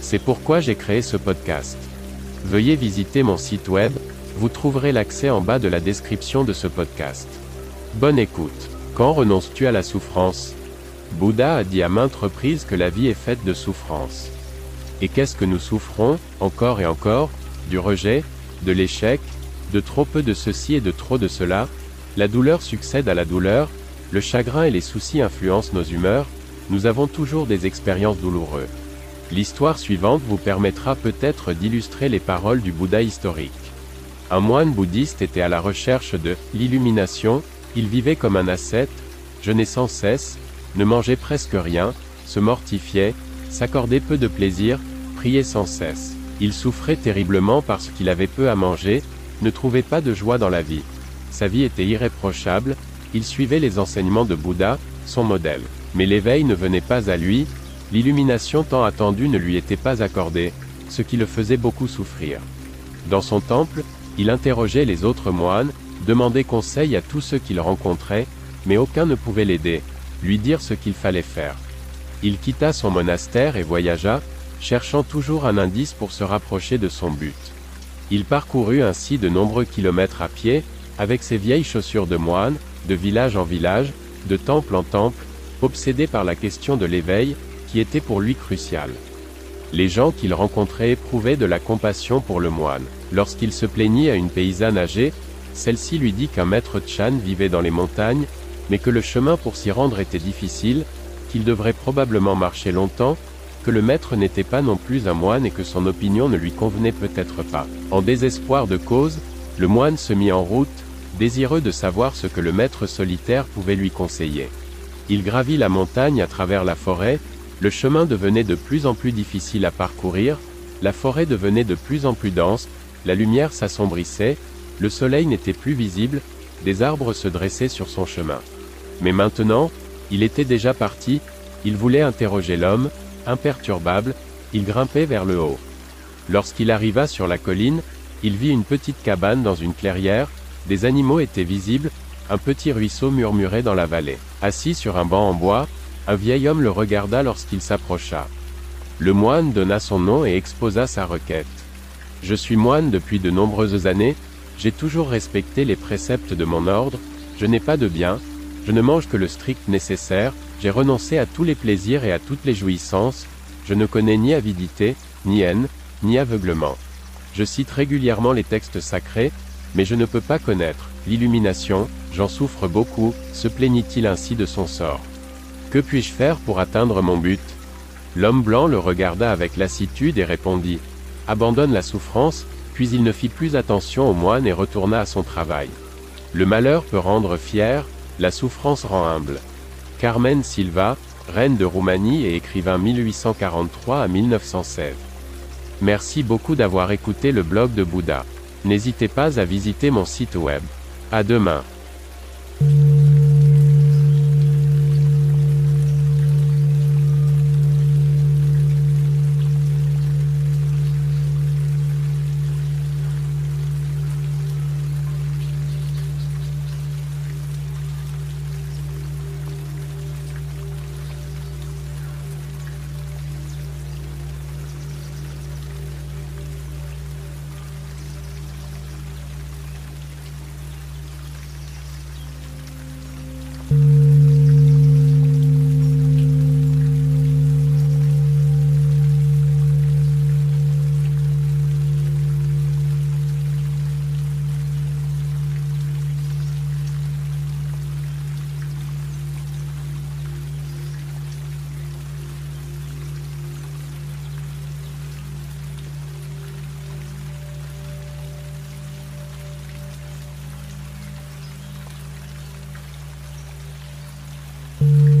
C'est pourquoi j'ai créé ce podcast. Veuillez visiter mon site web, vous trouverez l'accès en bas de la description de ce podcast. Bonne écoute. Quand renonces-tu à la souffrance? Bouddha a dit à maintes reprises que la vie est faite de souffrance. Et qu'est-ce que nous souffrons, encore et encore? Du rejet, de l'échec, de trop peu de ceci et de trop de cela? La douleur succède à la douleur, le chagrin et les soucis influencent nos humeurs, nous avons toujours des expériences douloureuses. L'histoire suivante vous permettra peut-être d'illustrer les paroles du Bouddha historique. Un moine bouddhiste était à la recherche de l'illumination, il vivait comme un ascète, jeûnait sans cesse, ne mangeait presque rien, se mortifiait, s'accordait peu de plaisir, priait sans cesse. Il souffrait terriblement parce qu'il avait peu à manger, ne trouvait pas de joie dans la vie. Sa vie était irréprochable, il suivait les enseignements de Bouddha, son modèle. Mais l'éveil ne venait pas à lui, l'illumination tant attendue ne lui était pas accordée, ce qui le faisait beaucoup souffrir. Dans son temple, il interrogeait les autres moines, demandait conseil à tous ceux qu'il rencontrait, mais aucun ne pouvait l'aider, lui dire ce qu'il fallait faire. Il quitta son monastère et voyagea, cherchant toujours un indice pour se rapprocher de son but. Il parcourut ainsi de nombreux kilomètres à pied, avec ses vieilles chaussures de moine, de village en village, de temple en temple, obsédé par la question de l'éveil, qui était pour lui cruciale. Les gens qu'il rencontrait éprouvaient de la compassion pour le moine. Lorsqu'il se plaignit à une paysanne âgée, celle-ci lui dit qu'un maître Chan vivait dans les montagnes, mais que le chemin pour s'y rendre était difficile, qu'il devrait probablement marcher longtemps, que le maître n'était pas non plus un moine et que son opinion ne lui convenait peut-être pas. En désespoir de cause, le moine se mit en route, désireux de savoir ce que le maître solitaire pouvait lui conseiller. Il gravit la montagne à travers la forêt, le chemin devenait de plus en plus difficile à parcourir, la forêt devenait de plus en plus dense, la lumière s'assombrissait, le soleil n'était plus visible, des arbres se dressaient sur son chemin. Mais maintenant, il était déjà parti, il voulait interroger l'homme, imperturbable, il grimpait vers le haut. Lorsqu'il arriva sur la colline, il vit une petite cabane dans une clairière, des animaux étaient visibles, un petit ruisseau murmurait dans la vallée. Assis sur un banc en bois, un vieil homme le regarda lorsqu'il s'approcha. Le moine donna son nom et exposa sa requête. Je suis moine depuis de nombreuses années, j'ai toujours respecté les préceptes de mon ordre, je n'ai pas de bien, je ne mange que le strict nécessaire, j'ai renoncé à tous les plaisirs et à toutes les jouissances, je ne connais ni avidité, ni haine, ni aveuglement. Je cite régulièrement les textes sacrés, mais je ne peux pas connaître l'illumination, j'en souffre beaucoup, se plaignit-il ainsi de son sort. Que puis-je faire pour atteindre mon but? L'homme blanc le regarda avec lassitude et répondit Abandonne la souffrance, puis il ne fit plus attention au moine et retourna à son travail. Le malheur peut rendre fier, la souffrance rend humble. Carmen Silva, reine de Roumanie et écrivain 1843 à 1916. Merci beaucoup d'avoir écouté le blog de Bouddha. N'hésitez pas à visiter mon site web. À demain. Thank you.